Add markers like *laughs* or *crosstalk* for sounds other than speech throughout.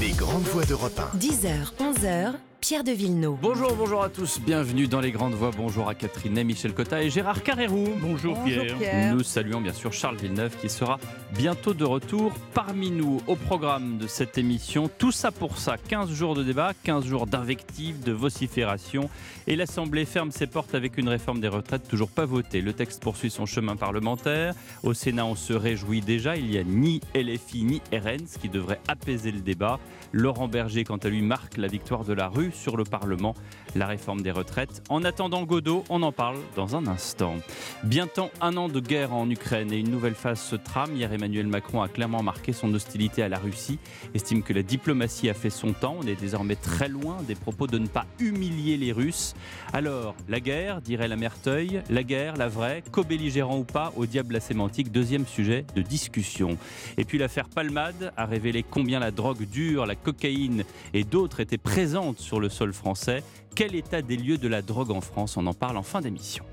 Les grandes voix d'Europe 1. 10h, 11h, Pierre de Villeneuve. Bonjour, bonjour à tous, bienvenue dans les grandes voix. Bonjour à Catherine Ney, Michel Cotta et Gérard Carrérou. Bonjour, Pierre. Nous saluons bien sûr Charles Villeneuve qui sera bientôt de retour parmi nous au programme de cette émission. Tout ça pour ça, 15 jours de débat, 15 jours d'invectives, de vocifération et l'Assemblée ferme ses portes avec une réforme des retraites toujours pas votée. Le texte poursuit son chemin parlementaire. Au Sénat, on se réjouit déjà, il n'y a ni LFI ni RN, ce qui devrait apaiser le débat. Laurent Berger, quant à lui, marque la victoire de la rue sur le Parlement, la réforme des retraites. En attendant Godot, on en parle dans un instant. Bientôt un an de guerre en Ukraine et une nouvelle phase se trame. Hier, Emmanuel Macron a clairement marqué son hostilité à la Russie, estime que la diplomatie a fait son temps. On est désormais très loin des propos de ne pas humilier les Russes. Alors, la guerre, dirait la Merteuil, la guerre, la vraie, co-belligérant ou pas, au diable la sémantique, deuxième sujet de discussion. Et puis l'affaire Palmade a révélé combien la drogue dure, la cocaïne et d'autres étaient présentes sur le sol français. Quel état des lieux de la drogue en France On en parle en fin d'émission.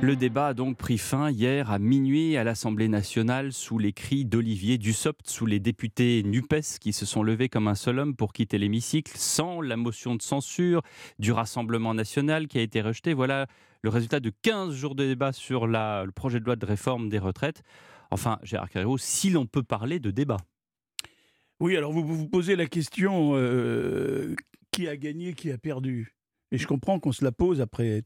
Le débat a donc pris fin hier à minuit à l'Assemblée nationale sous les cris d'Olivier Dussopt, sous les députés NUPES qui se sont levés comme un seul homme pour quitter l'hémicycle, sans la motion de censure du Rassemblement national qui a été rejetée. Voilà le résultat de 15 jours de débat sur le projet de loi de réforme des retraites. Enfin, Gérard Carreau, si l'on peut parler de débat. Oui, alors vous vous posez la question euh, qui a gagné, qui a perdu? Et je comprends qu'on se la pose après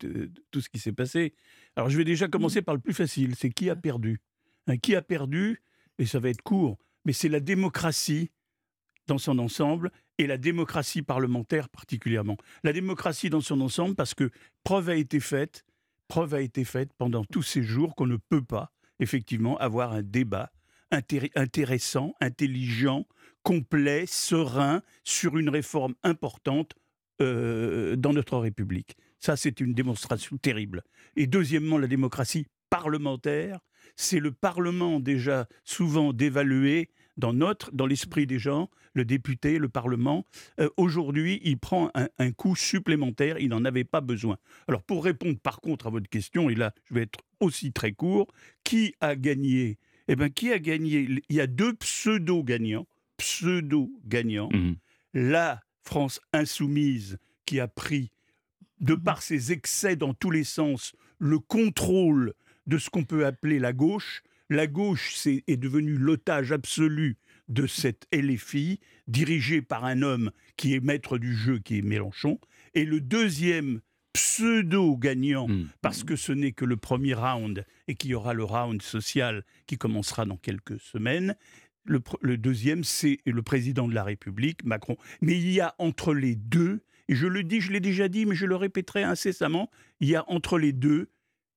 tout ce qui s'est passé. Alors je vais déjà commencer par le plus facile c'est qui a perdu? Hein, Qui a perdu? Et ça va être court, mais c'est la démocratie dans son ensemble et la démocratie parlementaire particulièrement. La démocratie dans son ensemble parce que preuve a été faite, preuve a été faite pendant tous ces jours qu'on ne peut pas effectivement avoir un débat intéressant, intelligent, complet, serein sur une réforme importante euh, dans notre République. Ça, c'est une démonstration terrible. Et deuxièmement, la démocratie parlementaire, c'est le Parlement déjà souvent dévalué dans notre, dans l'esprit des gens, le député, le Parlement. Euh, aujourd'hui, il prend un, un, coup supplémentaire, il n'en avait pas besoin. Alors pour répondre par contre à votre question, et là je vais être aussi très court, qui a gagné? Eh bien, qui a gagné? Il y a deux pseudo-gagnants pseudo-gagnant. Mmh. La France insoumise qui a pris, de mmh. par ses excès dans tous les sens, le contrôle de ce qu'on peut appeler la gauche. La gauche est, est devenue l'otage absolu de cette LFI, dirigée par un homme qui est maître du jeu, qui est Mélenchon. Et le deuxième pseudo-gagnant, mmh. parce que ce n'est que le premier round et qu'il y aura le round social qui commencera dans quelques semaines, le, deuxième, c'est le président de la République, Macron. Mais il y a entre les deux, et je le dis, je l'ai déjà dit, mais je le répéterai incessamment, il y a entre les deux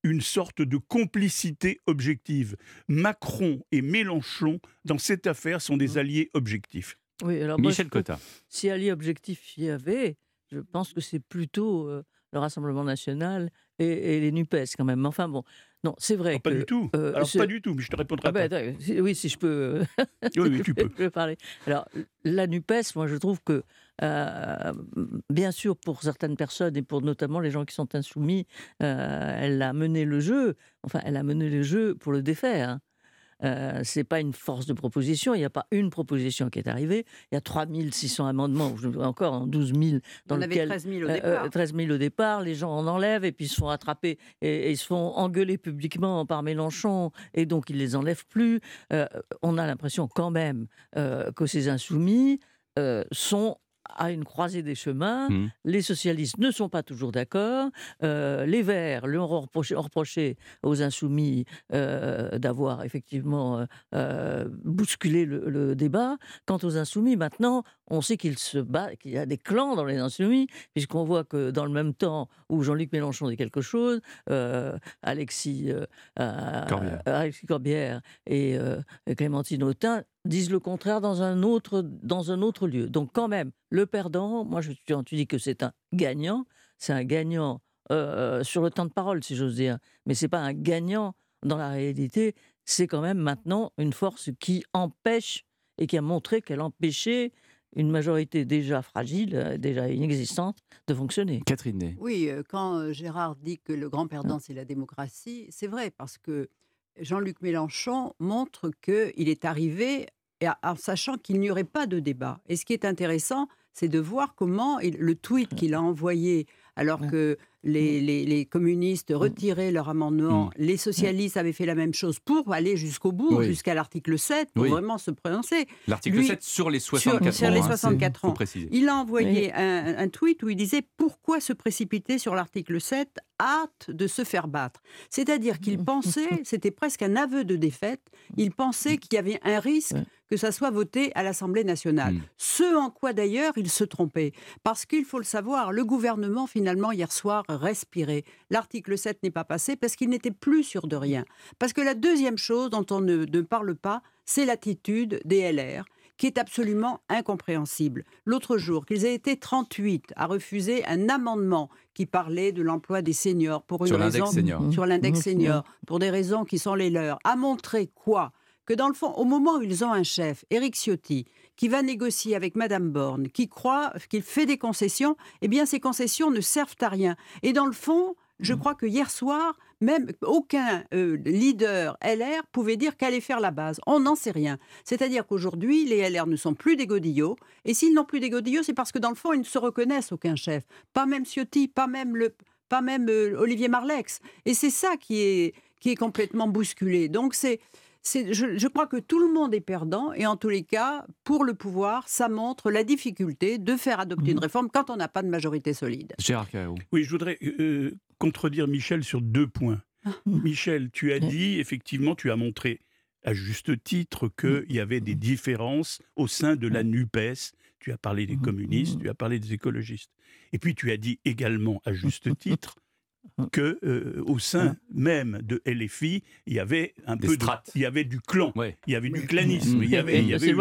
une sorte de complicité objective. Macron et Mélenchon, dans cette affaire, sont des mmh. alliés objectifs. Oui, alors Michel Cotta. Si alliés objectifs il y avait, je pense que c'est plutôt euh, le Rassemblement national et, les NUPES quand même. Enfin bon, non, c'est vrai. Ah, pas du tout. Euh, Alors, pas du tout, mais je te répondrai ah ben, pas. oui, si je peux. *laughs* oui, tu *laughs* peux. parler. Alors, la NUPES, moi, je trouve que, euh, bien sûr, pour certaines personnes et pour notamment les gens qui sont insoumis, euh, elle a mené le jeu. Enfin, elle a mené le jeu pour le défaire. Euh, c'est pas une force de proposition. Il n'y a pas une proposition qui est arrivée. Il y a 3600 amendements, encore en 12 000. Dans On lequel, avait 13 000 au euh, départ. 13 000 au départ. Les gens en enlèvent et puis ils se font attraper et, ils se font engueuler publiquement par Mélenchon et donc ils les enlèvent plus. Euh, on a l'impression quand même que ces insoumis sont à une croisée des chemins. Mmh. Les socialistes ne sont pas toujours d'accord. Euh, les Verts leur ont reproché, aux insoumis euh, d'avoir effectivement euh, bousculé le, débat. Quant aux insoumis, maintenant, on sait qu'il se bat, qu'il y a des clans dans les insoumis, puisqu'on voit que dans le même temps où Jean-Luc Mélenchon dit quelque chose, Alexis, Corbière. Alexis Corbière et Clémentine Autain disent le contraire dans un autre, dans un autre lieu. Donc quand même, le perdant, moi je, tu dis que c'est un gagnant, c'est un gagnant euh, sur le temps de parole, si j'ose dire, mais c'est pas un gagnant dans la réalité, c'est quand même maintenant une force qui empêche et qui a montré qu'elle empêchait une majorité déjà fragile, euh, déjà inexistante, de fonctionner. Catherine Oui, euh, quand Gérard dit que le grand perdant, c'est la démocratie, c'est vrai, parce que Jean-Luc Mélenchon montre qu'il est arrivé en sachant qu'il n'y aurait pas de débat. Et ce qui est intéressant, c'est de voir comment le tweet qu'il a envoyé alors que les, les, communistes mm. retiraient leur amendement, les socialistes avaient fait la même chose pour aller jusqu'au bout, jusqu'à l'article 7, pour vraiment se prononcer. L'article 7 sur les 64 sur, ans. les 64 ans. Il a envoyé un, un, tweet où il disait Pourquoi se précipiter sur l'article 7 hâte de se faire battre. C'est-à-dire qu'il *laughs* pensait, c'était presque un aveu de défaite, il pensait qu'il y avait un risque que ça soit voté à l'Assemblée nationale. Mm. Ce en quoi d'ailleurs il se trompait. Parce qu'il faut le savoir, le gouvernement finalement hier soir respirait. L'article 7 n'est pas passé parce qu'il n'était plus sûr de rien. Parce que la deuxième chose dont on ne, ne parle pas, c'est l'attitude des LR qui est absolument incompréhensible. L'autre jour, qu'ils aient été 38 à refuser un amendement qui parlait de l'emploi des seniors pour une sur raison senior. sur l'index mmh. senior pour des raisons qui sont les leurs, a montré quoi? Que dans le fond, au moment où ils ont un chef, Éric Ciotti, qui va négocier avec Madame Borne, qui croit qu'il fait des concessions, eh bien ces concessions ne servent à rien. Et dans le fond, je mmh. crois que hier soir, même aucun euh, leader LR pouvait dire qu'allait faire la base. On n'en sait rien. C'est-à-dire qu'aujourd'hui, les LR ne sont plus des godillots. Et s'ils n'ont plus des godillots, c'est parce que dans le fond, ils ne se reconnaissent aucun chef. Pas même Ciotti, pas même, le, pas même euh, Olivier Marlex. Et c'est ça qui est, qui est complètement bousculé. Donc c'est je, crois que tout le monde est perdant et en tous les cas, pour le pouvoir, ça montre la difficulté de faire adopter une mmh. réforme quand on n'a pas de majorité solide. Gérard Oui, je voudrais euh, contredire Michel sur deux points. Ah. Michel, tu as dit, effectivement, tu as montré à juste titre qu'il y avait des différences au sein de la NUPES. Tu as parlé des communistes, tu as parlé des écologistes. Et puis tu as dit également, à juste *laughs* titre, que euh, au sein même de LFI, il y avait un peu de, il y avait du clan, il y avait du clanisme, il y avait, il y avait.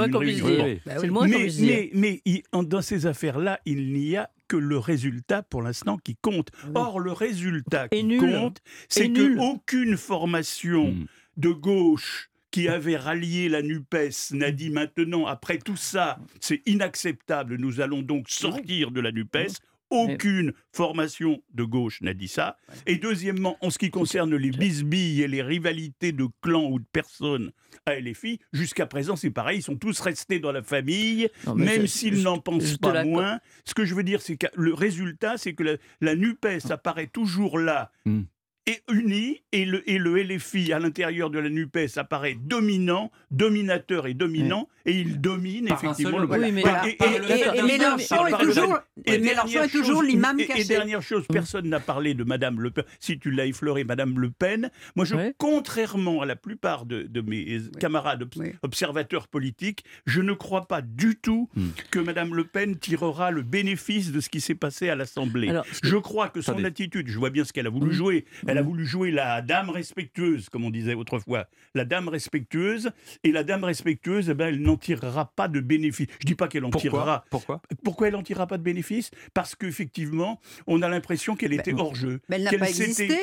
Mais, mais, dans ces affaires-là, il n'y a que le résultat pour l'instant qui compte. Or, le résultat qui compte, c'est qu'aucune formation hmm. de gauche qui avait rallié la NUPES n'a dit maintenant, après tout ça, c'est inacceptable, nous allons donc sortir de la NUPES. Aucune formation de gauche n'a dit ça. Et deuxièmement, en ce qui concerne les bisbilles et les rivalités de clans ou de personnes à LFI, jusqu'à présent, c'est pareil, ils sont tous restés dans la famille, même s'ils n'en pensent pas moins. Ce que je veux dire, c'est que le résultat, c'est que la, NUPES apparaît toujours là. Hmm est uni et le, et le LFI à l'intérieur de la NUPES apparaît dominant, dominateur et dominant, et il domine effectivement le oui, mais, et, Mélenchon est toujours, est toujours l'imam caché. Et dernière chose, personne n'a parlé de Madame Le Pen. Si tu l'as effleuré, Madame Le Pen, moi, je, contrairement à la plupart de, de mes camarades observateurs politiques, je ne crois pas du tout hmm. que Madame Le Pen tirera le bénéfice de ce qui s'est passé à l'Assemblée. Je crois que son attitude, je vois bien ce qu'elle a voulu jouer, elle a voulu jouer la dame respectueuse, comme on disait autrefois. La dame respectueuse, et la dame respectueuse, eh ben, elle n'en tirera pas de bénéfice. Je ne dis pas qu'elle en tirera. Pourquoi? Pourquoi elle n'en tirera pas de bénéfice? Parce qu'effectivement, on a l'impression qu'elle était hors jeu. Mais elle n'a pas existé.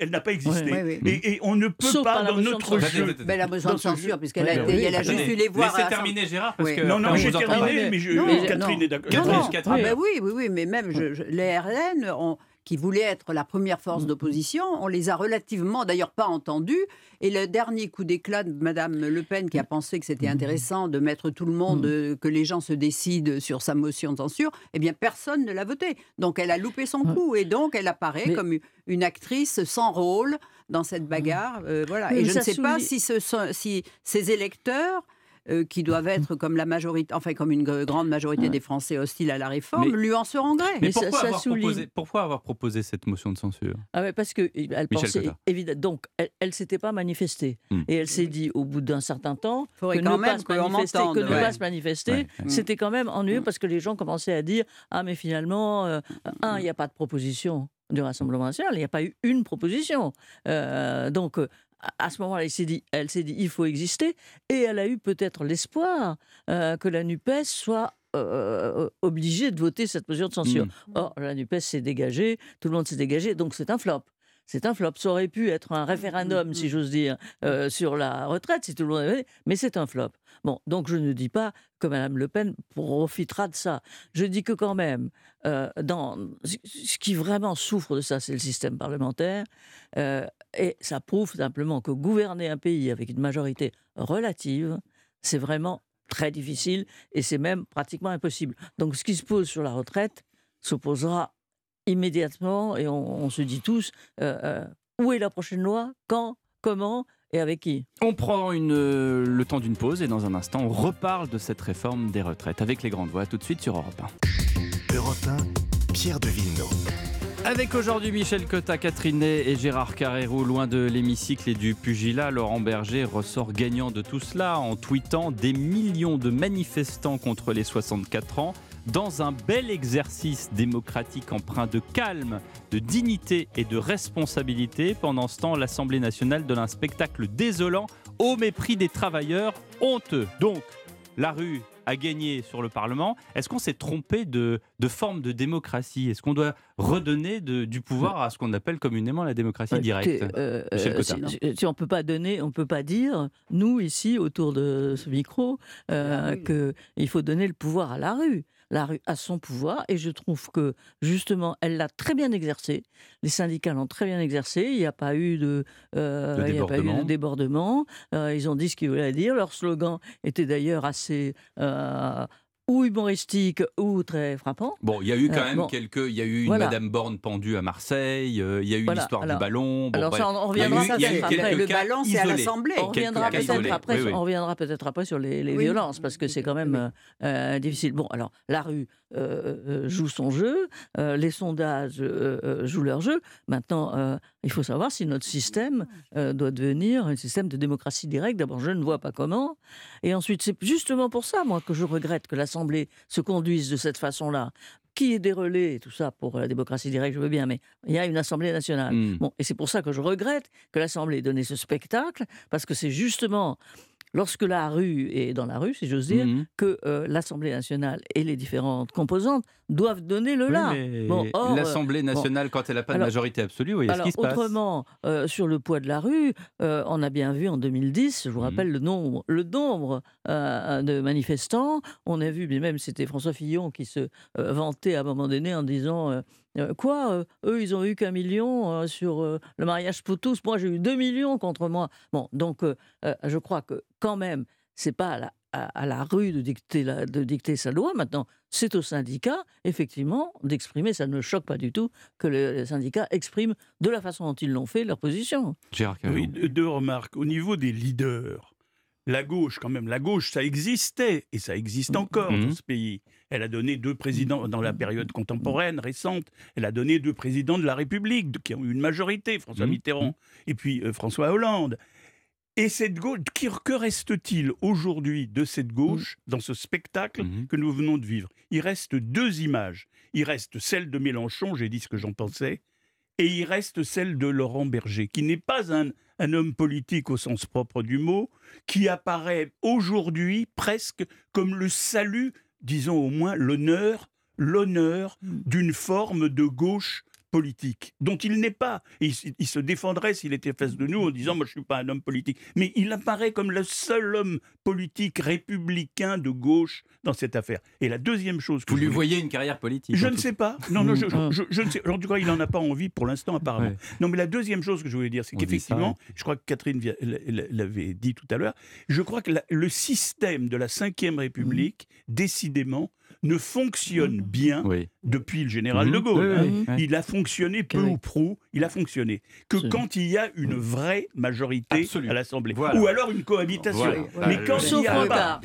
elle n'a pas existé. Et, on ne peut pas, dans notre jeu. Mais elle a besoin de censure, puisqu'elle a, elle a juste eu les voir. Laissez terminer, Gérard. Parce que non, non, j'ai terminé, mais Catherine est d'accord. Oui, oui, oui, mais même les RN ont qui voulaient être la première force mm. d'opposition. On les a relativement, d'ailleurs pas entendus. Et le dernier coup d'éclat de Madame Le Pen, qui a pensé que c'était mm. intéressant de mettre tout le monde, mm. euh, que les gens se décident sur sa motion de censure, eh bien personne ne l'a voté. Donc elle a loupé son coup et donc elle apparaît comme une actrice sans rôle dans cette bagarre. Euh, voilà. et je ne sais pas si, ce si ces électeurs euh, qui doivent être comme la majorité, enfin comme une grande majorité des Français hostiles à la réforme, lui en seront gré. Mais, pourquoi, avoir proposé, pourquoi, avoir proposé, cette motion de censure? Ah Parce que elle pensait, évidemment, donc elle, ne s'était pas manifestée hmm. et elle s'est dit au bout d'un certain temps que, ne pas, se manifester, que ne pas se manifester, c'était quand même ennuyeux hmm. parce que les gens commençaient à dire ah mais finalement euh, un il n'y a pas de proposition du Rassemblement national, il n'y a pas eu une proposition. Euh, donc, à ce moment-là, elle s'est dit, il faut exister, et elle a eu peut-être l'espoir euh, que la Nupes soit euh, obligée de voter cette mesure de censure. Mmh. Or, la Nupes s'est dégagée, tout le monde s'est dégagé, donc c'est un flop. C'est un flop. Ça aurait pu être un référendum, si j'ose dire, euh, sur la retraite, si tout le monde avait, mais c'est un flop. Bon, donc je ne dis pas que Mme Le Pen profitera de ça. Je dis que quand même, euh, dans, ce qui vraiment souffre de ça, c'est le système parlementaire. Euh, et ça prouve simplement que gouverner un pays avec une majorité relative, c'est vraiment très difficile et c'est même pratiquement impossible. Donc ce qui se pose sur la retraite s'opposera immédiatement et on, se dit tous euh, euh, où est la prochaine loi, quand, comment? Et avec qui? On prend une, euh, le temps d'une pause et dans un instant on reparle de cette réforme des retraites avec les grandes voix tout de suite sur Europe 1. Europe 1, Pierre de Villeneuve. Avec aujourd'hui Michel Cotta, Catherine et Gérard Carrero, loin de l'hémicycle et du pugilat, Laurent Berger ressort gagnant de tout cela en tweetant des millions de manifestants contre les 64 ans dans un bel exercice démocratique empreint de calme, de dignité et de responsabilité. Pendant ce temps, l'Assemblée nationale donne un spectacle désolant au mépris des travailleurs honteux. Donc, la rue a gagné sur le Parlement. Est-ce qu'on s'est trompé de, forme de démocratie? Est-ce qu'on doit redonner du pouvoir à ce qu'on appelle communément la démocratie directe? euh, euh, si, on peut pas donner, on peut pas dire, nous ici autour de ce micro, euh, qu'il faut donner le pouvoir à la rue la rue a son pouvoir et je trouve que justement elle l'a très bien exercé. Les syndicats l'ont très bien exercé. Il n'y a pas eu de, débordement. ils ont dit ce qu'ils voulaient dire. Leur slogan était d'ailleurs assez euh, ou humoristique ou très frappant. Bon, il y a eu quand euh, même quelques. Il y a eu une Madame Borne pendue à Marseille. Euh, il y a eu l'histoire du ballon. alors ça, on reviendra peut-être après. Le ballon, c'est à l'Assemblée. On reviendra peut-être après. On reviendra peut-être après sur les, violences parce que c'est quand même euh, difficile. Bon, alors la rue joue son jeu, les sondages jouent leur jeu. Maintenant, il faut savoir si notre système doit devenir un système de démocratie directe. D'abord, je ne vois pas comment. Et ensuite, c'est justement pour ça, moi, que je regrette que la se conduisent de cette façon-là. Qui est des relais tout ça pour la démocratie directe, je veux bien, mais il y a une Assemblée nationale. Hmm. Bon, et c'est pour ça que je regrette que l'Assemblée ait donné ce spectacle, parce que c'est justement lorsque la rue est dans la rue, si j'ose dire, mmh que euh, l'Assemblée nationale et les différentes composantes doivent donner le là. L'Assemblée nationale, quand elle n'a pas de majorité absolue, oui, ce qui se passe Autrement, euh, sur le poids de la rue, euh, on a bien vu en 2010, je vous mmh. rappelle le nombre, le nombre de manifestants. On a vu, mais même c'était François Fillon qui se vantait à un moment donné en disant euh, quoi euh, Eux, ils ont eu qu'un million euh, sur le mariage pour tous. Moi, j'ai eu deux millions contre moi. Bon, donc, je crois que quand même, c'est pas à la, à, la rue de dicter, de dicter sa loi. Maintenant, c'est au syndicat, effectivement, d'exprimer. Ça ne me choque pas du tout que les syndicats expriment de la façon dont ils l'ont fait leur position. oui, deux remarques. Au niveau des leaders, la gauche, quand même, la gauche, ça existait et ça existe encore dans mmh. ce pays. Elle a donné deux présidents dans la période contemporaine, récente. Elle a donné deux présidents de la République qui ont eu une majorité, François mmh. Mitterrand et puis euh, François Hollande. Et cette gauche, que reste-t-il aujourd'hui de cette gauche dans ce spectacle que nous venons de vivre? Il reste deux images. Il reste celle de Mélenchon, j'ai dit ce que j'en pensais, et il reste celle de Laurent Berger, qui n'est pas un, un homme politique au sens propre du mot, qui apparaît aujourd'hui presque comme le salut, disons au moins l'honneur, l'honneur mm. d'une forme de gauche politique, dont il n'est pas. Il, se défendrait s'il était face de nous en disant Moi, je ne suis pas un homme politique. Mais il apparaît comme le seul homme politique républicain de gauche dans cette affaire. Et la deuxième chose que. Vous lui voyez une carrière politique Je ne sais pas. Non, non, je, ne sais. En tout cas, il n'en a pas envie pour l'instant, apparemment. Non, mais la deuxième chose que je voulais dire, c'est qu'effectivement, je crois que Catherine l'avait dit tout à l'heure, je crois que le système de la Ve République, décidément, ne fonctionne mmh. bien depuis le général de mmh. Gaulle. Hein. Il a fonctionné peu ou prou, il a fonctionné que quand il y a une vraie majorité à l'Assemblée. Ou alors une cohabitation. Mais quand il n'y a pas...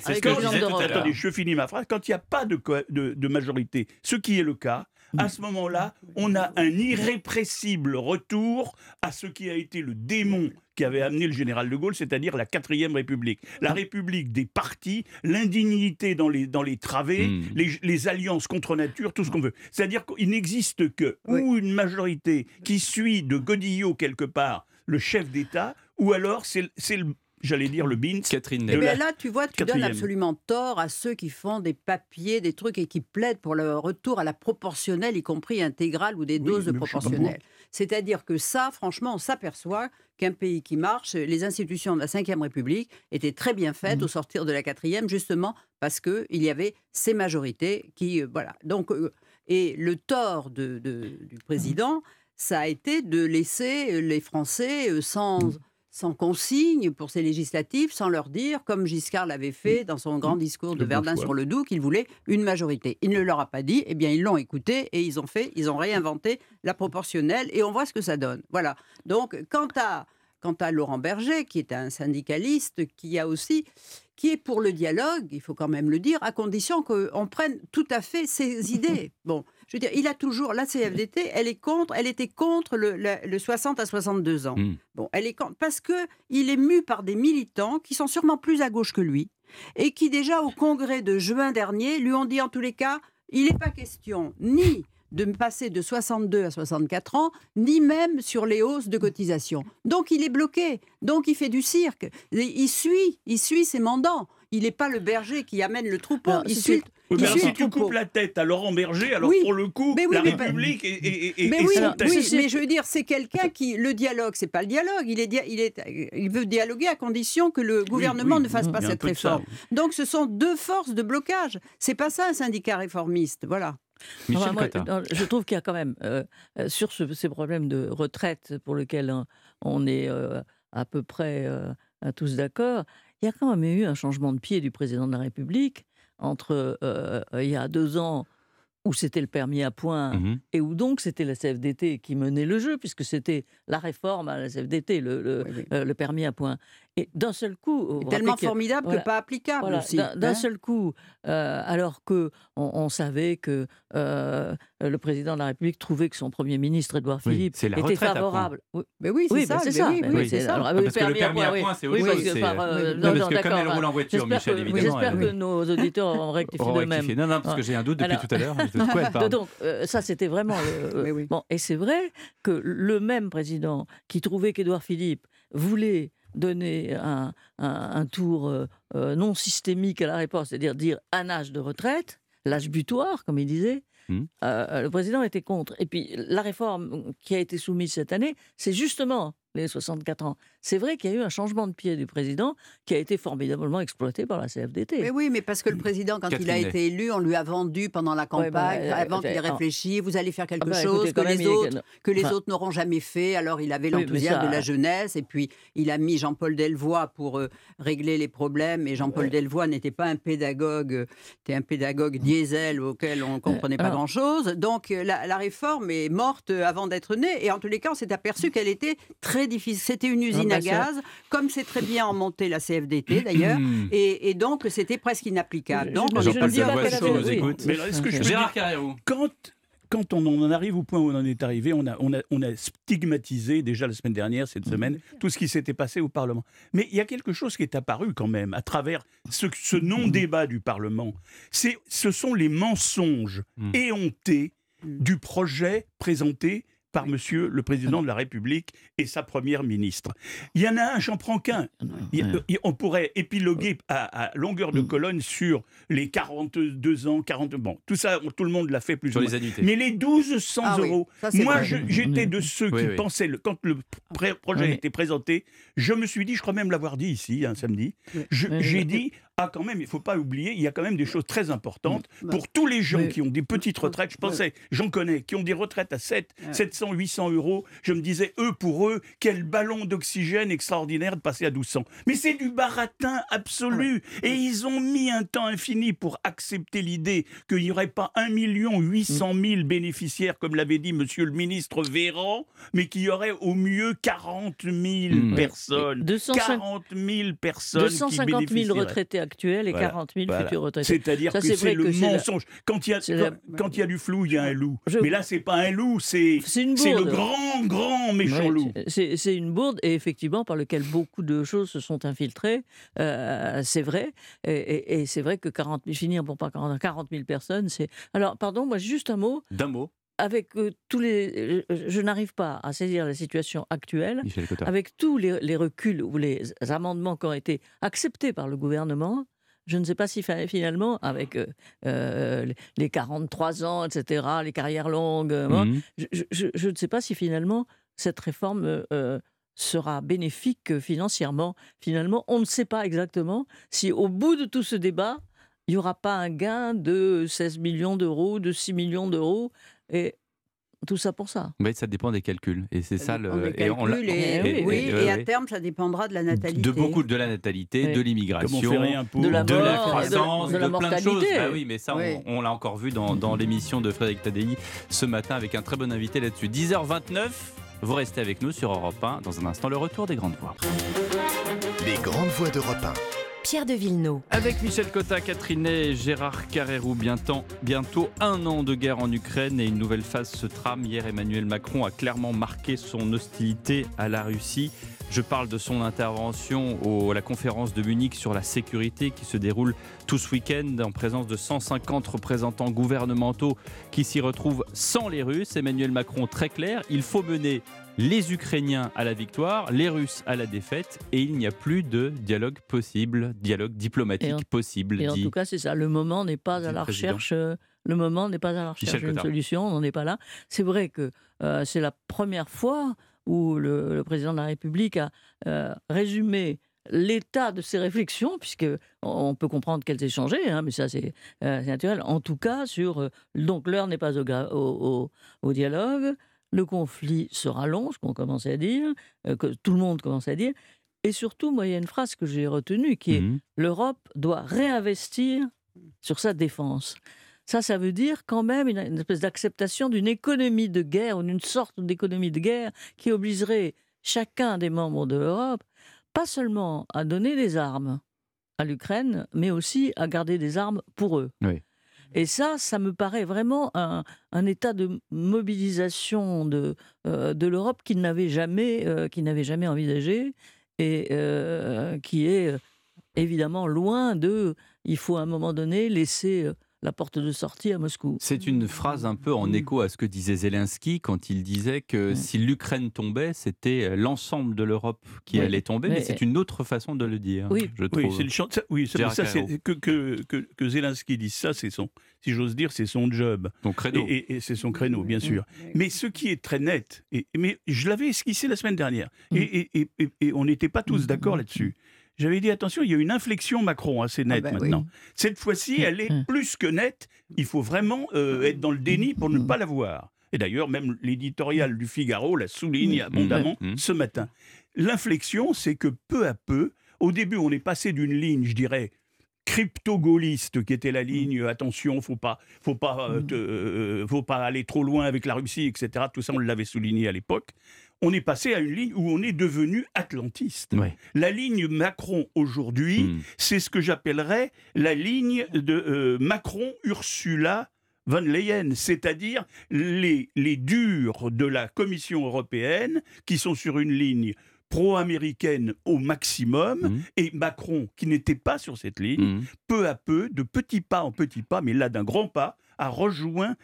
Attendez, je finis ma phrase. Quand il n'y a pas de, de, de majorité, ce qui est le cas, à ce moment-là, on a un irrépressible retour à ce qui a été le démon qui avait amené le général de Gaulle, c'est-à-dire la quatrième République. La République des partis, l'indignité dans les, dans les travées, hmm. les, alliances contre nature, tout ce qu'on veut. C'est-à-dire qu'il n'existe que ou une majorité qui suit de Godillot quelque part le chef d'État, ou alors c'est le j'allais dire le BINS. Catherine eh là, tu vois, tu donnes absolument tort à ceux qui font des papiers, des trucs et qui plaident pour le retour à la proportionnelle, y compris intégrale ou des doses de proportionnelle. C'est-à-dire que ça, franchement, on s'aperçoit qu'un pays qui marche, les institutions de la Ve République étaient très bien faites mmh. au sortir de la quatrième, justement parce qu'il y avait ces majorités qui, euh, voilà. Donc, euh, et le tort de, du président, ça a été de laisser les Français euh, sans, mmh sans consigne pour ces législatives, sans leur dire, comme Giscard l'avait fait dans son grand discours de Verdun sur le Doubs, qu'il voulait une majorité. Il ne leur a pas dit, eh bien ils l'ont écouté et ils ont fait, ils ont réinventé la proportionnelle et on voit ce que ça donne. Voilà. Donc quant à quant à Laurent Berger, qui est un syndicaliste, qui a aussi qui est pour le dialogue, il faut quand même le dire, à condition qu'on prenne tout à fait ses *laughs* idées. Bon, je veux dire, il a toujours, la CFDT, elle est contre, elle était contre le, le- le 60 à 62 ans. Mm. Bon, elle est contre, parce que il est mu par des militants qui sont sûrement plus à gauche que lui, et qui déjà au congrès de juin dernier lui ont dit en tous les cas, il n'est pas question ni de me passer de 62 à 64 ans, ni même sur les hausses de cotisation. Donc il est bloqué, donc il fait du cirque, il suit, il suit ses mandants. Il n'est pas le berger qui amène le troupeau, Alors, il suit, Oui, il mais alors, si le tu troupeau. coupes la tête à Laurent Berger, alors Oui. pour le coup, Mais oui, la mais pas- République est, est- est- Mais oui, mais je veux dire, c'est quelqu'un qui le dialogue, c'est pas le dialogue. Il est, dia- il est, il veut dialoguer à condition que le gouvernement oui, ne fasse pas cette ça, réforme. Donc, ce sont deux forces de blocage. C'est pas ça un syndicat réformiste. Voilà. Michel Enfin, moi, je trouve qu'il y a quand même, euh, euh, sur ce- ces problèmes de retraite pour lesquels hein, on est euh, à peu près euh, tous d'accord, il y a quand même eu un changement de pied du président de la République entre euh, euh, il y a deux ans où c'était le permis à points Mhm. et où donc c'était la CFDT qui menait le jeu, puisque c'était la réforme à la CFDT, le, le- Oui, oui. euh, le permis à points. Et d'un seul coup... vous Tellement formidable voilà. que pas applicable voilà, aussi. d'un hein. seul coup, euh, alors que on, on savait que euh, le président de la République trouvait que son premier ministre Édouard Philippe était favorable. Oui, Mais oui, c'est oui, ça. c'est ça. oui, mais oui, oui, c'est ça. alors, Ah, oui, parce que le permis à oui, points, c'est oui, autre parce que c'est- par, euh, non, Non, parce que comme elle roule en voiture, j'espère Michel, que- évidemment. J'espère que nos auditeurs en rectifient de même. Non, non, parce que j'ai un doute depuis tout à l'heure. *laughs* De quoi elle parle Donc, euh, ça, c'était vraiment. le- Oui, oui. Bon, et c'est vrai que le même président qui trouvait qu'Édouard Philippe voulait donner un, un- un tour euh, euh, non systémique à la réponse, c'est-à-dire dire un âge de retraite, l'âge butoir, comme il disait. Hmm. euh, le président était contre. Et puis la réforme qui a été soumise cette année, c'est justement les 64 ans. C'est vrai qu'il y a eu un changement de pied du président qui a été formidablement exploité par la CFDT. Mais oui, mais parce que le président, quand il a été élu, on lui a vendu pendant la campagne, bah, euh, avant qu'il ait euh, réfléchi, vous allez faire quelque Ah bah, chose écoutez, que les est- autres que les enfin- autres n'auront jamais fait. Alors il avait Oui, l'enthousiasme ça- de la jeunesse et puis il a mis Jean-Paul Delvoye pour euh, régler les problèmes. Et Jean-Paul Delvoye n'était pas un pédagogue, était un pédagogue diesel auquel on ne comprenait pas alors- grand-chose. Donc la, la réforme est morte avant d'être née. Et en tous les cas, on s'est aperçu qu'elle était très difficile. C'était une usine à gaz, comme c'est très bien en monté la CFDT d'ailleurs. Hmm. Et, et donc c'était presque inapplicable. Donc je- on est dire- Gérard Carrérou. quand, quand on en arrive au point où on en est arrivé, on a, on, a, on a stigmatisé déjà la semaine dernière, cette semaine, tout ce qui s'était passé au Parlement. Mais il y a quelque chose qui est apparu quand même à travers ce, ce non-débat du Parlement. Ce sont les mensonges Mm. éhontés Mm. du projet présenté par Monsieur le Président de la République et sa Première ministre. Il y en a un, j'en prends qu'un. Il y a- Ouais. il- On pourrait épiloguer à, à longueur de Mm. colonne sur les 42 ans, 40... Bon, tout ça, tout le monde l'a fait plus Sur ou les moins. annuités. Mais les 1200 Ah oui, euros, ça, moi j'étais de ceux Oui, qui oui. pensaient, le- quand le projet Oui. a été présenté, je me suis dit, je crois même l'avoir dit ici, un samedi, je- Oui, j'ai oui. dit, ah quand même, il ne faut pas oublier, il y a quand même des choses très importantes Bah. pour tous les gens qui ont des petites retraites. Je pensais, j'en connais, qui ont des retraites à 7, Ouais. 700, 800 euros. Je me disais, eux, pour eux, quel ballon d'oxygène extraordinaire de passer à 1200. Mais c'est du baratin absolu. Et ils ont mis un temps infini pour accepter l'idée qu'il n'y aurait pas 1 800 000 bénéficiaires, comme l'avait dit monsieur le ministre Véran, mais qu'il y aurait au mieux 40 000 Mm. personnes. 250 40 000 personnes qui 250 000 bénéficieraient. retraités actuels et Voilà, 40 000 voilà. futurs retraités. C'est-à-dire que c'est le c'est la- mensonge. Quand il y a, quand, quand il y a du flou, il y a un loup. Je- Mais là, c'est pas un loup, c'est C'est le grand, grand méchant Oui, loup. c'est- une bourde, et effectivement, par lequel beaucoup de choses se sont infiltrées. Euh, c'est vrai. Et, et- et c'est vrai que 40 000, finir pour pas 40, 40 000 personnes, c'est. Alors, pardon, moi, juste un mot. D'un mot, Avec euh, tous les. Je, je n'arrive pas à saisir la situation actuelle. Avec tous les, les reculs ou les amendements qui ont été acceptés par le gouvernement, je ne sais pas si finalement, avec euh, euh, les 43 ans, etc., les carrières longues, euh, Mhm. je, je- je- je ne sais pas si finalement cette réforme euh, euh, sera bénéfique euh, financièrement. Finalement, on ne sait pas exactement si au bout de tout ce débat, il n'y aura pas un gain de 16 millions d'euros, de 6 millions d'euros. Et tout ça pour ça. Mais ça dépend des calculs. Et c'est ça le. On les et on l'a- calcule et, et- oui, et- à terme, ça dépendra de la natalité. de beaucoup de la natalité, Oui. de l'immigration. De la de mort, de- croissance, de de, la plein de choses. mortalité. Bah oui, mais ça, Oui. on, on l'a encore vu dans, dans l'émission de Frédéric Tadei ce matin avec un très bon invité là-dessus. 10h29, vous restez avec nous sur Europe 1. Dans un instant, le retour des grandes voix. Les grandes voix d'Europe 1. Avec Michel Cotta, Catherine et Gérard Carrérou, bientôt, bientôt un an de guerre en Ukraine et une nouvelle phase se trame. Hier, Emmanuel Macron a clairement marqué son hostilité à la Russie. Je parle de son intervention à la conférence de Munich sur la sécurité qui se déroule tout ce week-end en présence de 150 représentants gouvernementaux qui s'y retrouvent sans les Russes. Emmanuel Macron très clair, il faut mener les Ukrainiens à la victoire, les Russes à la défaite et il n'y a plus de dialogue possible, dialogue diplomatique Et en- possible, Et en tout cas, c'est ça. Le moment n'est pas à la recherche. euh, Le moment n'est pas à la recherche d'une solution. On n'en est pas là. C'est vrai que euh, c'est la première fois où le, le président de la République a euh, résumé l'état de ses réflexions, puisque on peut comprendre qu'elles aient changé, hein, mais ça c'est euh, naturel. En tout cas, sur euh, donc l'heure n'est pas au dialogue. Le conflit sera long, ce qu'on commençait à dire, euh, que tout le monde commençait à dire. Et surtout, moi, il y a une phrase que j'ai retenue qui est Mhm. l'Europe doit réinvestir sur sa défense. Ça, ça veut dire quand même une, une espèce d'acceptation d'une économie de guerre ou d'une sorte d'économie de guerre qui obligerait chacun des membres de l'Europe, pas seulement à donner des armes à l'Ukraine, mais aussi à garder des armes pour eux. Oui. Et ça, ça me paraît vraiment un, état de mobilisation de, euh, de l'Europe qu'il n'avait jamais, euh, n'avait jamais envisagé et euh, qui est évidemment loin de. Il faut à un moment donné laisser la porte de sortie à Moscou. C'est une phrase un peu en écho à ce que disait Zelensky quand il disait que Mm. si l'Ukraine tombait, c'était l'ensemble de l'Europe qui Oui, allait tomber, mais, mais- c'est une autre façon de le dire, Oui. je trouve. Oui, c'est le chant- oui, ça, que, que, que, que Zelensky dise ça, c'est son, si j'ose dire, c'est son job. Donc, credo. Et, et- et c'est son créneau, bien sûr. Mais ce qui est très net, et, mais je l'avais esquissé la semaine dernière, Mm. et, et- et- et- et on n'était pas tous Mm. d'accord là-dessus. J'avais dit, attention, il y a une inflexion Macron assez nette ben oui. maintenant. Cette fois-ci, elle est Mm. plus que nette. Il faut vraiment euh, être dans le déni pour ne pas la voir. Et d'ailleurs, même l'éditorial du Figaro la souligne abondamment Mm. ce matin. L'inflexion, c'est que peu à peu, au début, on est passé d'une ligne, je dirais, crypto-gaulliste qui était la ligne attention faut pas faut pas euh, te- euh, faut pas aller trop loin avec la Russie etc tout ça on l'avait souligné à l'époque on est passé à une ligne où on est devenu atlantiste la ligne Macron aujourd'hui Mm. c'est ce que j'appellerais la ligne de euh, Macron Ursula von Leyen, c'est-à-dire les, les durs de la Commission européenne qui sont sur une ligne pro-américaine au maximum, Mm. et Macron, qui n'était pas sur cette ligne, Mm. peu à peu, de petit pas en petit pas, mais là d'un grand pas, a rejoint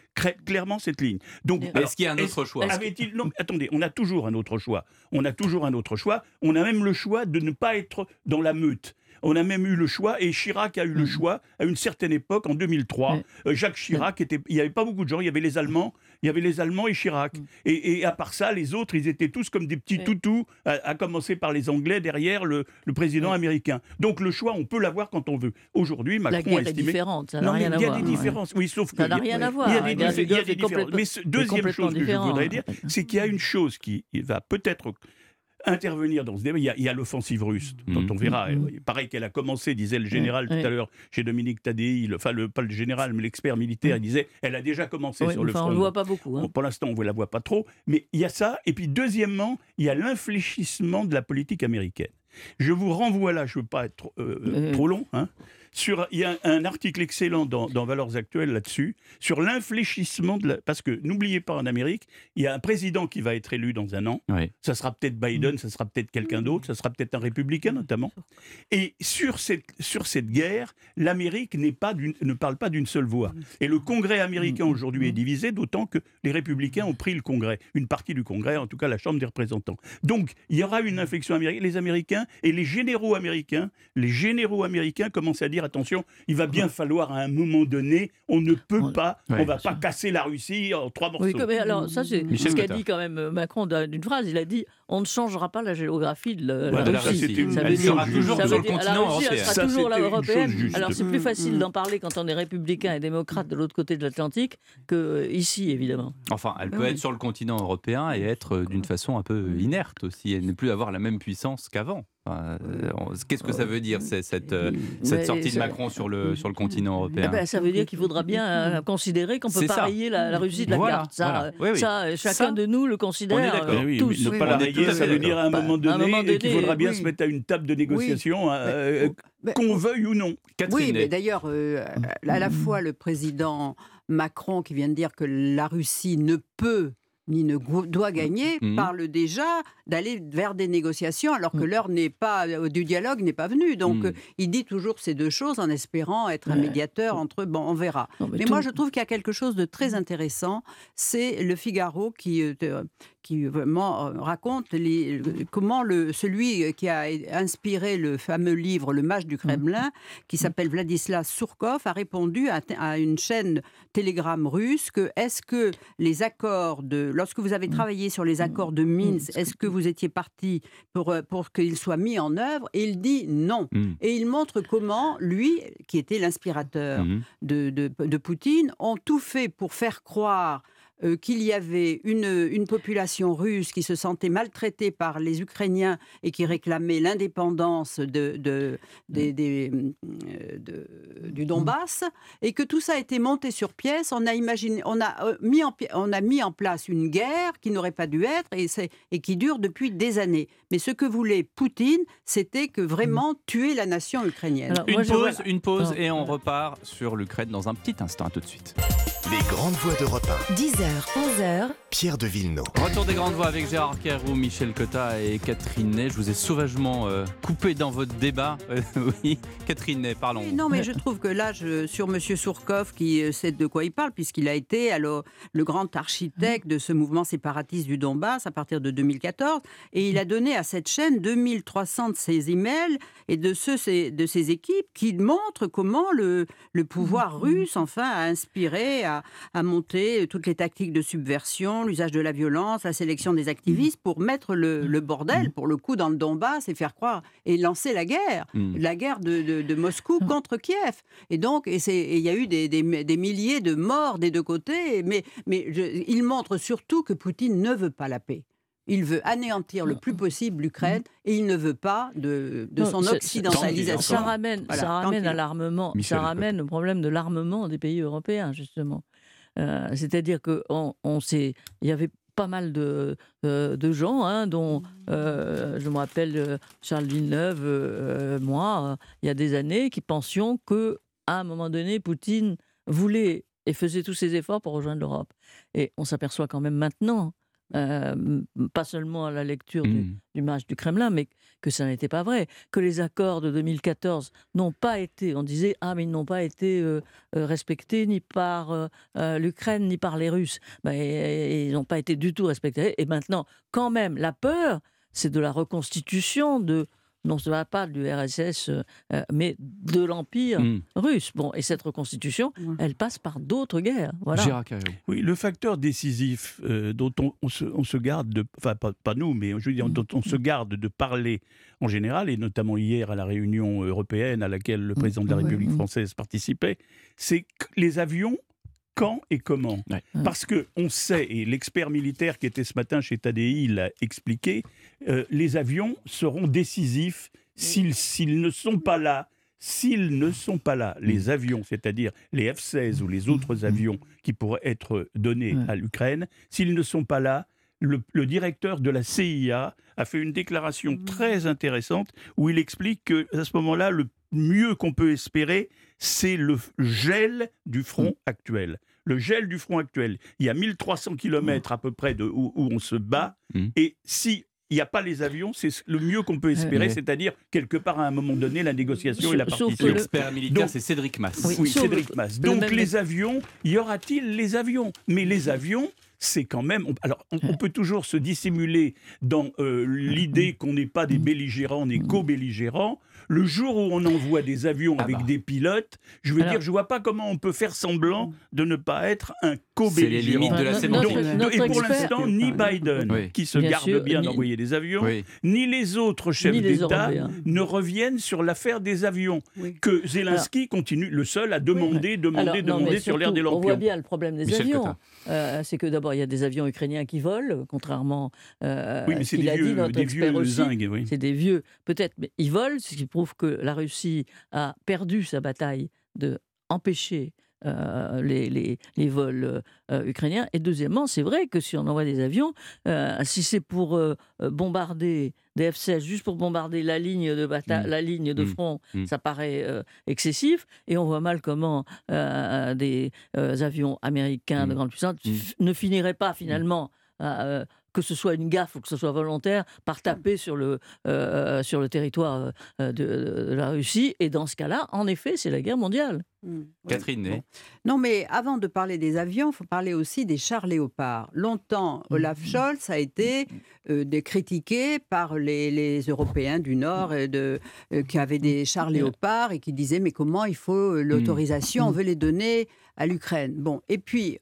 clairement cette ligne. Donc, Est-ce qu'il y a un autre choix avait-il non mais attendez on a toujours un autre choix on a toujours un autre choix on a même le choix de ne pas être dans la meute on a même eu le choix, et Chirac a eu le Mhm. choix à une certaine époque, en 2003. Ouais. Euh, Jacques Chirac était. Il n'y avait pas beaucoup de gens. Il y avait les Allemands, il y avait les Allemands et Chirac. Mhm. Et, et à part ça, les autres, ils étaient tous comme des petits toutous, à, à commencer par les Anglais derrière le, le président américain. Donc le choix, on peut l'avoir quand on veut. Aujourd'hui, Macron La guerre a est estimé. différente, ça n'a rien à il y a voir. des ouais. différences. Oui, sauf que. Ça n'a il y a- rien à voir. il y a des, diffé- il y a des est différences. Mais ce- est deuxième chose que je voudrais dire, c'est qu'il y a une chose qui va peut-être intervenir dans ce débat. Il y a, l'offensive russe, dont Mhm. on verra. Mhm. Il paraît qu'elle a commencé, disait le général tout à l'heure, chez Dominique Tadei, le, enfin, le, pas le général, mais l'expert militaire, il disait elle a déjà commencé sur le enfin, front. on ne voit pas beaucoup. hein. Bon, pour l'instant, on ne la voit pas trop, mais il y a ça. Et puis, deuxièmement, il y a l'infléchissement de la politique américaine. Je vous renvoie là, je ne veux pas être euh, Euh. trop long, hein, sur, il y a un article excellent dans, dans Valeurs Actuelles là-dessus, sur l'infléchissement de la... Parce que n'oubliez pas, en Amérique, il y a un président qui va être élu dans un an. Oui. Ça sera peut-être Biden, ça sera peut-être quelqu'un d'autre, ça sera peut-être un républicain notamment. Et sur cette, sur cette guerre, l'Amérique n'est pas ne parle pas d'une seule voix. Et le Congrès américain aujourd'hui est divisé, d'autant que les républicains ont pris le Congrès, une partie du Congrès, en tout cas la Chambre des représentants. Donc il y aura une inflexion américaine. Les Américains et les généraux américains, les généraux américains commencent à dire attention, il va bien falloir à un moment donné, on ne peut Ouais. pas, Ouais. on va pas casser la Russie en trois morceaux. Oui, mais alors ça c'est ce qu'a dit quand même Macron d'un- d'une phrase. Il a dit on ne changera pas la géographie de la, Russie. une- Ça elle veut dire- sera toujours ça sur veut le dire- continent la Russie, elle sera Ça, toujours européenne. Alors c'est plus facile d'en parler quand on est républicain et démocrate de l'autre côté de l'Atlantique que euh, ici, évidemment. Enfin, elle peut Oui. être sur le continent européen et être euh, d'une façon un peu inerte aussi, et ne plus avoir la même puissance qu'avant. Enfin, euh, Qu'est-ce que ça veut dire, cette, euh, sortie de Macron sur le, sur le continent Eh européen? ben, ça veut dire qu'il faudra bien euh, *laughs* considérer qu'on peut pas rayer la, la Russie de la Voilà, carte. Ça, voilà. Oui, oui. ça, chacun Ça, de nous le considère. on est d'accord. euh, oui, tous. mais ne pas On la est rayer, ça veut dire à un d'accord. moment Bah, donné, qu'il faudra bien oui. se mettre à une table de négociation, euh, Mais- qu'on veuille ou non. Catherine Oui, mais d'ailleurs, euh, à la fois le président Macron qui vient de dire que la Russie ne peut ni ne doit gagner, Mhm. parle déjà d'aller vers des négociations alors que Mhm. l'heure n'est pas euh, du dialogue n'est pas venue. Donc euh, il dit toujours ces deux choses en espérant être un médiateur entre eux. Bon, on verra. Non, Mais moi, je trouve qu'il y a quelque chose de très intéressant. C'est le Figaro qui, euh, qui vraiment raconte les- le- comment le, celui qui a inspiré le fameux livre Le Mage du Kremlin, qui s'appelle Vladislas Surkov, a répondu à, à une chaîne Telegram russe que est-ce que les accords de. Lorsque vous avez travaillé sur les accords de Minsk, est-ce que vous étiez parti pour, euh, pour qu'ils soient mis en œuvre? Et il dit non. Mhm. Et il montre comment, lui, qui était l'inspirateur Mhm. de, de- de Poutine ont tout fait pour faire croire euh, qu'il y avait une, une population russe qui se sentait maltraitée par les Ukrainiens et qui réclamait l'indépendance de, de- des- des, euh, de- du Donbass, et que tout ça a été monté sur pièce. On a, imaginé, on a, euh, mis, en, pi- on a mis en place une guerre qui n'aurait pas dû être et, qui dure depuis des années. Mais ce que voulait Poutine, c'était que vraiment tuer la nation ukrainienne. Alors, Une moi, pause, voilà. une pause, et on repart sur l'Ukraine dans un petit instant. À tout de suite. Les grandes voix d'Europe 10h, 11h, 1. Pierre de Villeneuve. Retour des grandes voix avec Gérard Carrou, Michel Cotta et Catherine Ney. Je vous ai sauvagement euh, coupé dans votre débat. *laughs* Euh, oui, Catherine Ney, parlons. Oui, Non, mais je trouve que là, je- sur M. Surkov, qui euh, sait de quoi il parle, puisqu'il a été alors, le grand architecte de ce mouvement séparatiste du Donbass à partir de 2014, et il a donné à cette chaîne 2300 de ses emails et de, ceux, ses- de ses équipes qui montrent comment le, le pouvoir russe, enfin, a inspiré, a, a monté toutes les tactiques de subversion, l'usage de la violence, la sélection des activistes pour mettre le, le bordel, pour le coup, dans le Donbass et faire croire et lancer la guerre Mm. la guerre de, de- de Moscou contre Kiev. Et donc, et il y a eu des, des- des milliers de morts des deux côtés, mais, mais je- il montre surtout que Poutine ne veut pas la paix. Il veut anéantir le plus possible l'Ukraine et il ne veut pas de, de Non, son occidentalisation. Ça ramène, Voilà, ça ramène à l'armement. Ça ramène au problème de l'armement des pays européens, justement. Euh, C'est-à-dire que on, on s'est- il y avait pas mal de, euh, de gens, hein, dont euh, je me rappelle Charles Villeneuve, euh, moi, euh, il y a des années, qui pensions que à un moment donné, Poutine voulait et faisait tous ses efforts pour rejoindre l'Europe. Et on s'aperçoit quand même maintenant, euh, pas seulement à la lecture du, Mm. du match du Kremlin, mais que ça n'était pas vrai, que les accords de 2014 n'ont pas été, on disait, ah mais ils n'ont pas été euh, euh, respectés ni par euh, l'Ukraine ni par les Russes. Ben, et- et ils n'ont pas été du tout respectés. Et maintenant, quand même, la peur, c'est de la reconstitution de, non ce n'est pas du RSS, euh, euh, mais de l'Empire Mm. russe. Bon, et cette reconstitution, elle passe par d'autres guerres. Voilà. Oui, le facteur décisif euh, dont on, on se, on se garde de, enfin pas, pas nous, mais je veux dire dont on se garde de parler en général, et notamment hier à la réunion européenne à laquelle le président de la République française participait, c'est que les avions. Quand et comment Ouais. Parce que on sait, et l'expert militaire qui était ce matin chez Tadei l'a expliqué, euh, les avions seront décisifs s'ils s'ils ne sont pas là. S'ils ne sont pas là, les avions, c'est-à-dire les F-16 ou les autres avions qui pourraient être donnés Ouais. à l'Ukraine, s'ils ne sont pas là, le, le directeur de la CIA a fait une déclaration très intéressante où il explique que à ce moment-là, le mieux qu'on peut espérer, c'est le gel du front actuel. Le gel du front actuel. Il y a 1300 km à peu près de où, où on se bat, Mm. et si il n'y a pas les avions, c'est le mieux qu'on peut espérer, c'est-à-dire quelque part à un moment donné la négociation et la partition. le- L'expert militaire, Donc- c'est Cédric Mass. Oui. Cédric Mass. le Donc même- les avions, y aura-t-il les avions? Mais les avions, c'est quand même. on- alors, on, on peut toujours se dissimuler dans euh, l'idée qu'on n'est pas des belligérants, on est co-belligérants. Le jour où on envoie des avions Ah avec bah. des pilotes, je veux Alors- dire, je vois pas comment on peut faire semblant de ne pas être un C'est les co-belligérant. limites de la sémantique. Donc, notre et pour l'instant, ni Biden, Oui. qui se Bien garde sûr, bien d'envoyer des avions, Oui. ni les autres chefs d'État ne reviennent sur l'affaire des avions. Oui. Que Zelensky continue, le seul à demander, demander, Alors, demander sur l'air des surtout, On voit lampions. bien le problème des Michel avions. Euh, c'est que d'abord, il y a des avions ukrainiens qui volent, contrairement euh, Oui, mais à ce qu'il des a dit notre des expert vieux aussi. zingues, oui. C'est des vieux, peut-être, mais ils volent, ce qui prouve que la Russie a perdu sa bataille de empêcher euh, les, les- les vols euh, ukrainiens. Et deuxièmement, c'est vrai que si on envoie des avions, euh, si c'est pour euh, euh, bombarder des F-16, juste pour bombarder la ligne de, bata- Mm. la ligne de Mm. front, Mm. ça paraît euh, excessif. Et on voit mal comment euh, des euh, avions américains de Mm. grande puissance ne finiraient pas finalement euh, que ce soit une gaffe ou que ce soit volontaire, par taper sur le, euh, sur le territoire euh, de, de la Russie. Et dans ce cas-là, en effet, c'est la guerre mondiale. Oui. Catherine. Bon. Non, mais avant de parler des avions, il faut parler aussi des chars léopards. Longtemps, Olaf Scholz a été euh, critiqué par les, les Européens du Nord et de, euh, qui avaient des chars léopards et qui disaient mais comment il faut l'autorisation, on veut les donner à l'Ukraine. Bon, et puis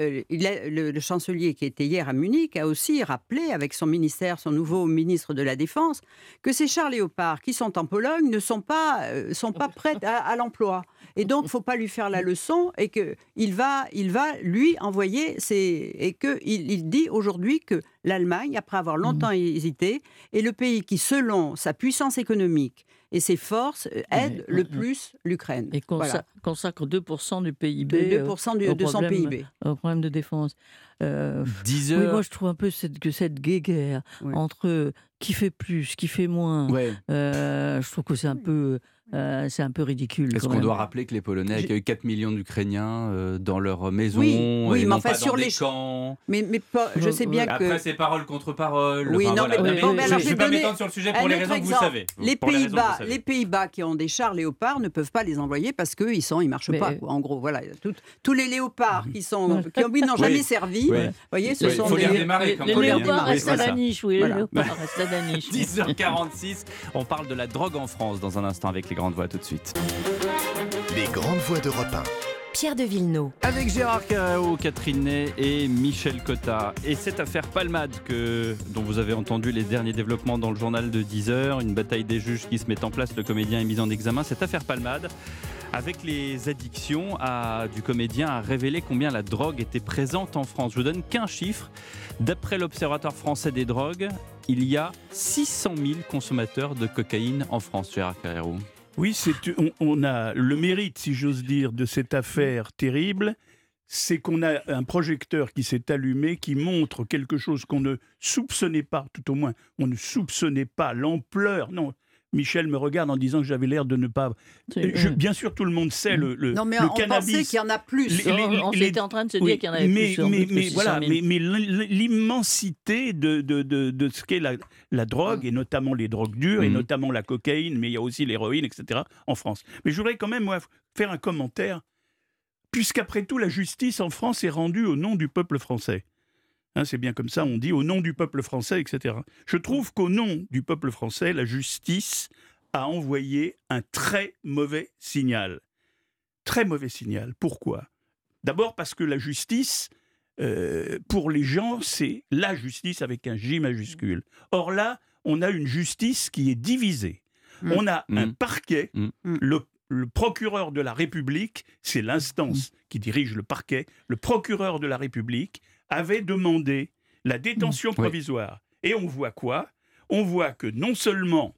euh, le, chancelier qui était hier à Munich a aussi rappelé avec son ministère, son nouveau ministre de la Défense, que ces chars léopards qui sont en Pologne ne sont pas, euh, sont pas prêts à, l'emploi. Et donc, faut pas lui faire la leçon et que il va, il va lui envoyer et que il, il dit aujourd'hui que l'Allemagne, après avoir longtemps hésité, est le pays qui, selon sa puissance économique et ses forces, euh, aide le ouais, plus l'Ukraine. Et consa- Voilà. consacre 2% du PIB De euh, 2% du- au de son problème- PIB. au problème de défense. Euh, 10 oui, heures. moi, je trouve un peu cette, que cette guéguerre Oui. entre qui fait plus, qui fait moins, Ouais. euh, je trouve que c'est un peu, euh, c'est un peu ridicule. Est-ce qu'on doit rappeler que les Polonais accueillent 4 millions d'Ukrainiens euh, dans leur maison Oui, oui, et mais non enfin, pas sur dans les camps? Mais, mais pas- je sais bien que Après, c'est parole contre parole. Oui, Enfin, non, voilà. mais- Non, bon, mais alors, je j'ai vais pas m'étendre sur le sujet un pour les raisons que vous savez. Les Pays-Bas, les Pays-Bas qui ont des chars léopards ne peuvent pas les envoyer parce qu'ils sont, ils marchent Mais- pas. quoi. En gros, voilà, Tout- tous les léopards qui sont, *laughs* qui oui, n'ont jamais servi. Vous voyez, ce sont faut les des léopards restent à la niche, oui, les léopards restent à la niche. 10h46, on parle de la drogue en France dans un instant avec les grandes voix tout de suite. Les grandes voix d'Europe 1. Pierre de Villeneuve. Avec Gérard Carreau, Catherine Ney et Michel Cotta. Et cette affaire Palmade que, dont vous avez entendu les derniers développements dans le journal de 10 heures, une bataille des juges qui se met en place, le comédien est mis en examen. Cette affaire Palmade, avec les addictions à- du comédien, a révélé combien la drogue était présente en France. Je vous donne qu'un chiffre. D'après l'Observatoire français des drogues, il y a 600 000 consommateurs de cocaïne en France, Gérard Carreau. Oui, on, on a le mérite, si j'ose dire, de cette affaire terrible, c'est qu'on a un projecteur qui s'est allumé, qui montre quelque chose qu'on ne soupçonnait pas, tout au moins, on ne soupçonnait pas l'ampleur. Non, Michel me regarde en disant que j'avais l'air de ne pas. C'est- Je- bien sûr, tout le monde sait le, le, Non, mais le on pensait cannabis. qu'il y en a plus. Les- les- on les- était en train de se Oui, dire qu'il y en avait mais, plus, mais, mais 600 voilà, 000. mais, mais l- l'immensité de, de, de, de ce qu'est la, la drogue, et notamment les drogues dures, et Mhm. notamment la cocaïne, mais il y a aussi l'héroïne, etc., en France. Mais je voudrais quand même, moi, faire un commentaire, puisqu'après tout, la justice en France est rendue au nom du peuple français. Hein, c'est bien comme ça, on dit au nom du peuple français, etc. Je trouve qu'au nom du peuple français, la justice a envoyé un très mauvais signal. Très mauvais signal. Pourquoi? D'abord parce que la justice, euh, pour les gens, c'est la justice avec un J majuscule. Or là, on a une justice qui est divisée. Mm. On a un Mm. parquet, Mm. Le, le procureur de la République, c'est l'instance qui dirige le parquet, le procureur de la République avait demandé la détention Oui. provisoire. Et on voit quoi? On voit que non seulement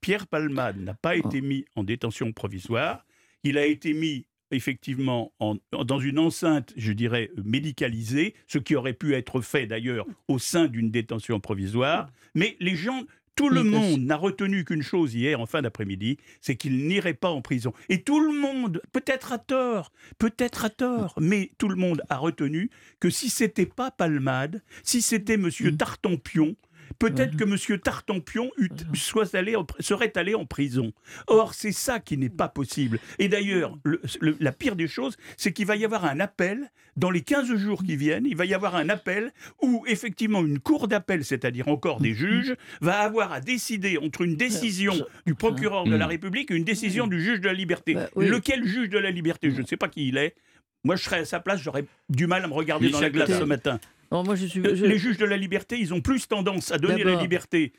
Pierre Palmade n'a pas été mis en détention provisoire, il a été mis effectivement en- dans une enceinte, je dirais, médicalisée, ce qui aurait pu être fait d'ailleurs au sein d'une détention provisoire, mais les gens... Tout le monde n'a retenu qu'une chose hier en fin d'après-midi, c'est qu'il n'irait pas en prison. Et tout le monde, peut-être à tort, peut-être à tort, mais tout le monde a retenu que si c'était pas Palmade, si c'était Monsieur Tartampion, Peut-être que M. Tartampion eût- soit allé en- serait allé en prison. Or, c'est ça qui n'est pas possible. Et d'ailleurs, le- le- la pire des choses, c'est qu'il va y avoir un appel dans les 15 jours qui viennent. Il va y avoir un appel où, effectivement, une cour d'appel, c'est-à-dire encore des juges, va avoir à décider entre une décision du procureur de la Mm. République et une décision du juge de la liberté. Bah, oui. Lequel juge de la liberté? Je ne sais pas qui il est. Moi, je serais à sa place, j'aurais du mal à me regarder dans la glace ce matin. Non, moi, je suis. Je- Les juges de la liberté, ils ont plus tendance à donner la liberté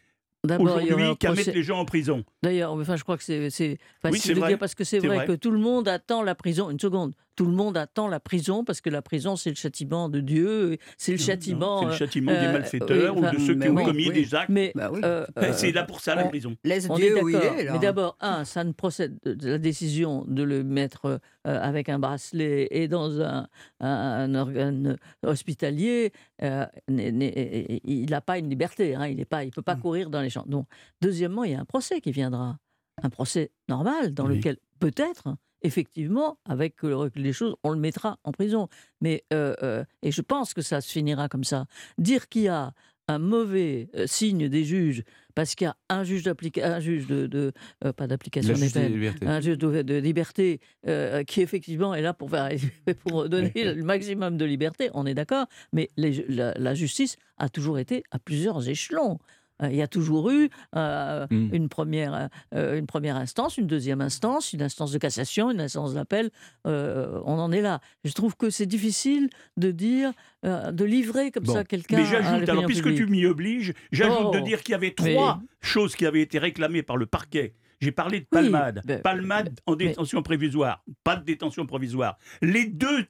aujourd'hui qu'à mettre les gens en prison. D'ailleurs, enfin, je crois que c'est Oui, facile de vrai. dire parce que c'est C'est vrai, vrai. que tout le monde attend la prison. Une seconde. Tout le monde attend la prison parce que la prison, c'est le châtiment de Dieu. C'est le châtiment. C'est le euh, châtiment euh, des malfaiteurs oui, ou de ceux qui ont oui, commis oui. des actes. Mais Bah oui. euh, Ben, c'est euh, là pour ça la on- prison. Laisse on est Dieu où il est, là. Mais d'abord, un, ça ne procède de la décision de le mettre euh, avec un bracelet et dans un, un- un organe hospitalier. euh, il n'a pas une liberté. hein, il ne pas, il peut pas Mm. courir dans les champs. Donc, deuxièmement, il y a un procès qui viendra, un procès normal dans Oui. lequel peut-être. Effectivement, avec le recul des choses, on le mettra en prison. Mais euh, euh, et je pense que ça se finira comme ça. Dire qu'il y a un mauvais euh, signe des juges parce qu'il y a un juge d'application, un juge de, de- euh, pas d'application des peines, un juge de, de liberté euh, qui effectivement est là pour, faire, *laughs* pour donner le maximum de liberté, on est d'accord, mais les- la, la justice a toujours été à plusieurs échelons. Euh, Il y a toujours eu euh, Mm. une, première, euh, une première instance, une deuxième instance, une instance de cassation, une instance d'appel. euh, on en est là. Je trouve que c'est difficile de dire, de livrer comme Bon. ça quelqu'un. Mais j'ajoute, alors puisque publique. tu m'y obliges, j'ajoute Oh. de dire qu'il y avait Mais- trois choses qui avaient été réclamées par le parquet. J'ai parlé de Oui, palmade. ben, palmade en mais- détention provisoire. Pas de détention provisoire. Les deux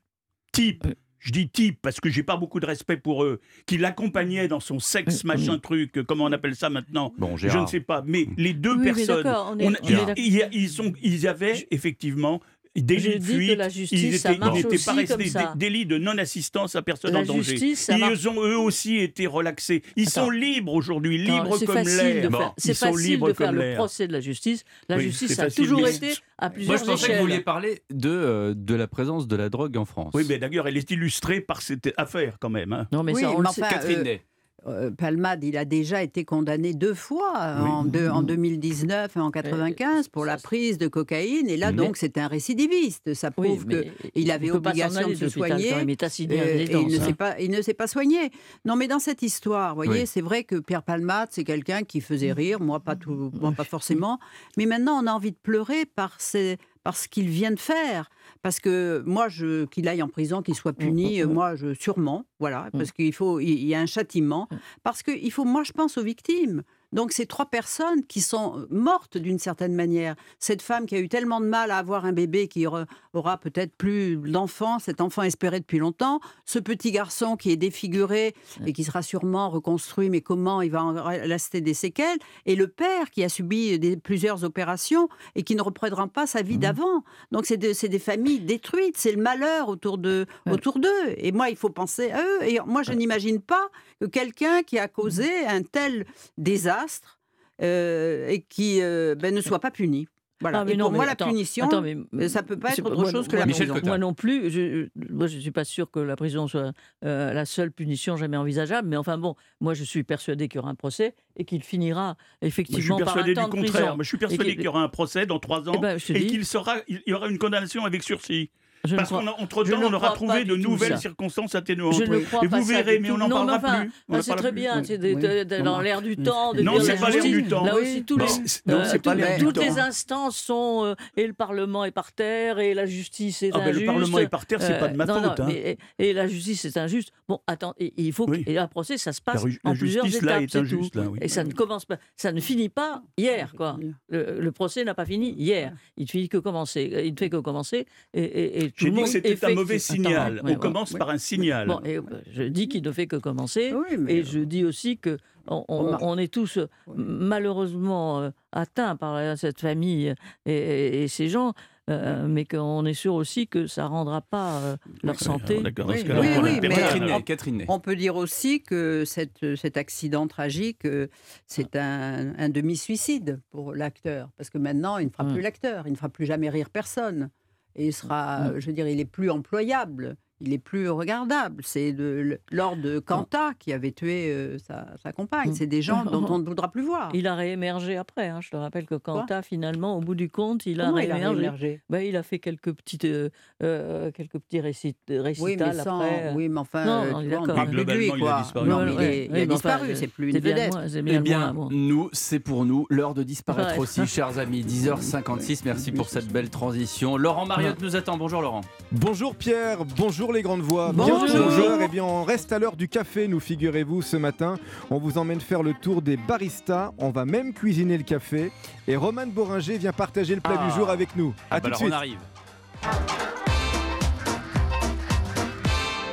types. Je dis types parce que j'ai pas beaucoup de respect pour eux, qui l'accompagnaient dans son sexe, Euh, machin oui. truc, comment on appelle ça maintenant? Bon, Je ne sais pas. Mais les deux Oui, personnes, d'accord, on est- on- on ils avaient effectivement des Je lits de fuite. la ils justice, ça étaient, ils marche n'étaient pas aussi comme restés ça. des délits de non-assistance à personne La en danger. justice, Ils marche. ont eux aussi été relaxés. Ils Attends. sont libres aujourd'hui, libres c'est comme facile l'air. de faire- Bon, C'est Ils facile de faire le procès de la justice. La Oui, justice a facile, toujours mais- été à Moi, plusieurs je pensais que échelles. vous vouliez parler de, euh, de la présence de la drogue en France. Oui, mais d'ailleurs, elle est illustrée par cette affaire quand même. hein. Non, mais Oui, ça, on mais le sait. enfin, Catherine Palmade, il a déjà été condamné deux fois, Oui. en, deux- en 2019 et en 95, pour la prise de cocaïne. Et là, Mais- donc, c'est un récidiviste. Ça prouve qu'il avait obligation de se soigner. quand même, Il Euh, et il ne hein. pas, il ne s'est pas soigné. Non, mais dans cette histoire, vous voyez, Oui. c'est vrai que Pierre Palmade, c'est quelqu'un qui faisait rire, moi pas tout, moi pas forcément. Mais maintenant, on a envie de pleurer par, ces- par ce qu'il vient de faire. Parce que moi, je, qu'il aille en prison, qu'il soit puni, Mm, euh, mm, mm. moi, je, sûrement, voilà, parce qu'il faut, il y a un châtiment. Parce que il faut, moi, je pense aux victimes. Donc, ces trois personnes qui sont mortes d'une certaine manière. Cette femme qui a eu tellement de mal à avoir un bébé qui aura, peut-être plus d'enfants, cet enfant espéré depuis longtemps. Ce petit garçon qui est défiguré et qui sera sûrement reconstruit, mais comment il va en rester des séquelles. Et le père qui a subi des, plusieurs opérations et qui ne reprendra pas sa vie d'avant. Donc, c'est de- des familles détruites. C'est le malheur autour de- Ouais. autour d'eux. Et moi, il faut penser à eux. Et moi, je n'imagine pas que quelqu'un qui a causé un tel désastre euh, et qui euh, ben, ne soit pas puni. Voilà. Ah, mais et non, pour mais moi, la attends, punition, attends, mais- euh, ça peut pas être autre moi chose que la Michel prison. Cotin. Moi non plus, je, moi je ne suis pas sûr que la prison soit euh, la seule punition jamais envisageable, mais enfin bon, moi je suis persuadé qu'il y aura un procès et qu'il finira je suis effectivement par un persuadé du contraire. Moi, je suis persuadé qu'il- y aura un procès dans trois ans Eh ben, je te et qu'il sera, il y aura une condamnation avec sursis. Je Parce crois- qu'entre je temps, ne on aura trouvé de nouvelles ça. circonstances atténuantes. Je ne Oui. crois Et pas vous verrez, mais on n'en Non, mais parlera enfin, plus. On ah, n'en c'est très plus. bien, c'est dans l'air du temps. De Non, c'est pas l'air justice. du temps. Là Oui. aussi, tous Bon, les, c'est- non, c'est pas tout- l'air du toutes temps. les instances sont euh, et le Parlement est par terre et la justice est Ah ben, injuste. le Parlement est par terre, c'est Euh, pas de ma non, faute. non, hein. et, et la justice est injuste. Bon, attends, et- il faut que, et un procès, ça se passe en plusieurs étapes. Et ça ne commence pas, ça ne finit pas hier, quoi. Le, procès n'a pas fini hier. Il ne finit que commencer. Il ne fait que commencer. Et, et, tout J'ai le dit monde que c'était un mauvais signal. ouais, On ouais. commence par un signal. Bon, et, euh, je dis qu'il ne fait que commencer. Oui, mais- Et je dis aussi que on, on- Remarque. on est tous euh, malheureusement euh, atteints par euh, cette famille et, et- et ces gens, euh, mais qu'on est sûr aussi que ça ne rendra pas euh, leur Oui, santé. ce Oui, oui, mais-. Catherine euh. On peut dire aussi que cette, cet accident tragique, euh, c'est un, un demi-suicide pour l'acteur. Parce que maintenant, il ne fera Mm. plus l'acteur, il ne fera plus jamais rire personne. Et il sera, Mm. je veux dire, il est plus employable. Il est plus regardable. C'est de- Lord de Kanta qui avait tué euh, sa, sa compagne. Mm. C'est des gens *laughs* dont on ne voudra plus voir. Il a réémergé après. hein. Je te rappelle que Quentin, finalement, au bout du compte, il a Comment il a réémergé. Ben, il a fait quelques petites, euh, euh, quelques petits récit- Oui, récitals mais sans. après. Oui, mais enfin, Non, on est tu vois, on parle de lui, globalement, il a quoi. disparu. Non, mais il, ouais, est- il ouais, a enfin, disparu, c'est plus une bien vedette. Eh bien nous, c'est pour nous l'heure de disparaître Ouais. aussi, chers amis. *laughs* 10h56, merci pour cette belle transition. Laurent Mariotte nous attend. Bonjour Laurent. Bonjour Pierre, bonjour les grandes voix. Bonjour. 11h, eh bien on reste à l'heure du café, nous figurez-vous ce matin. On vous emmène faire le tour des baristas, on va même cuisiner le café. Et Roman Boringer vient partager le plat Ah. du jour avec nous. À Ah bah tout de suite. on arrive.